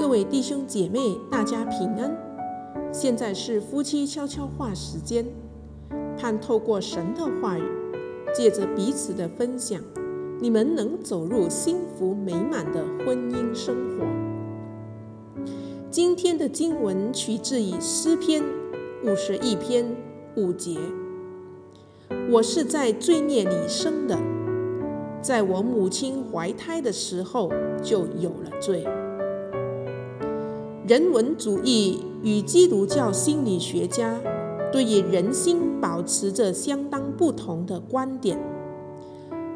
各位弟兄姐妹，大家平安。现在是夫妻悄悄话时间，盼透过神的话语，借着彼此的分享，你们能走入幸福美满的婚姻生活。今天的经文取自于诗篇五十一篇五节：“我是在罪孽里生的，在我母亲怀胎的时候就有了罪。”人文主义与基督教心理学家对于人心保持着相当不同的观点。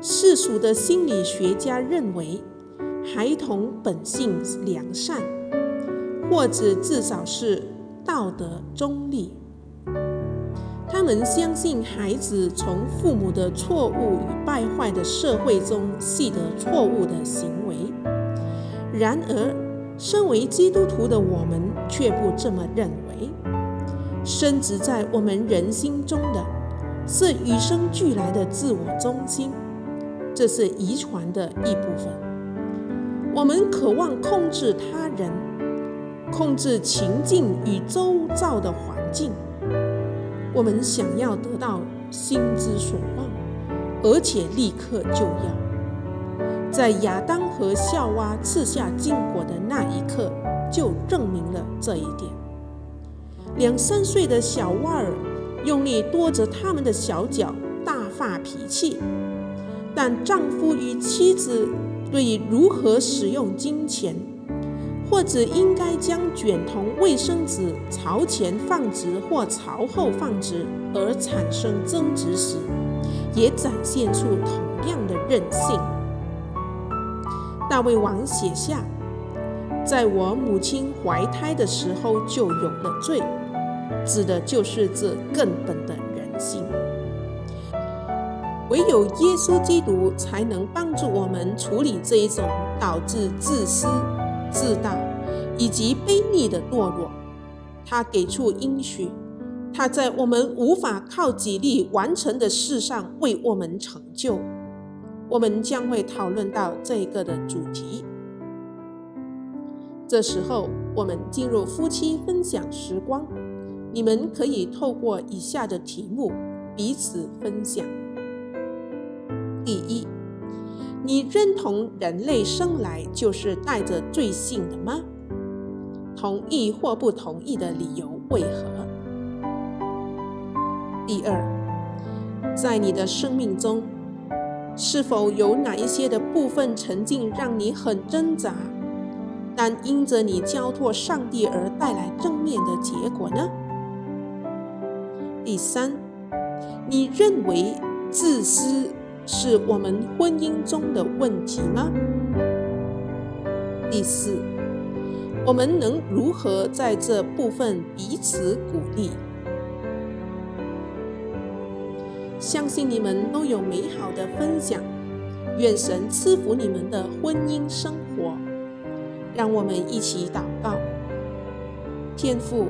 世俗的心理学家认为，孩童本性良善，或者至少是道德中立。他们相信孩子从父母的错误与败坏的社会中习得错误的行为。然而，身为基督徒的我们却不这么认为。深植在我们人心中的，是与生俱来的自我中心，这是遗传的一部分。我们渴望控制他人，控制情境与周遭的环境。我们想要得到心之所望，而且立刻就要。在亚当和夏娃吃下禁果的那一刻，就证明了这一点。两三岁的小娃儿用力跺着他们的小脚，大发脾气。但丈夫与妻子对于如何使用金钱，或者应该将卷筒卫生纸朝前放置或朝后放置而产生争执时，也展现出同样的任性。大卫王写下：“在我母亲怀胎的时候就有了罪”，指的就是这根本的人性。唯有耶稣基督才能帮助我们处理这一种导致自私、自大以及卑劣的堕落。他给出应许，他在我们无法靠己力完成的事上为我们成就。我们将会讨论到这一个的主题。这时候，我们进入夫妻分享时光。你们可以透过以下的题目彼此分享。第一，你认同人类生来就是带着罪性的吗？同意或不同意的理由为何？第二，在你的生命中，是否有哪一些的部分曾经让你很挣扎，但因着你交托上帝而带来正面的结果呢？第三，你认为自私是我们婚姻中的问题吗？第四，我们能如何在这部分彼此鼓励？相信你们都有美好的分享，愿神赐福你们的婚姻生活。让我们一起祷告。天父，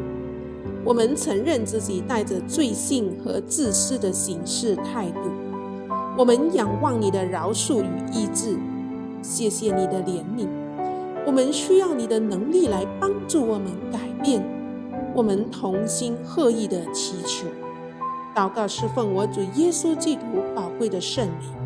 我们承认自己带着罪性和自私的行事态度，我们仰望你的饶恕与医治。谢谢你的怜悯，我们需要你的能力来帮助我们改变。我们同心合意的祈求。祷告是奉我主耶稣基督宝贵的圣名。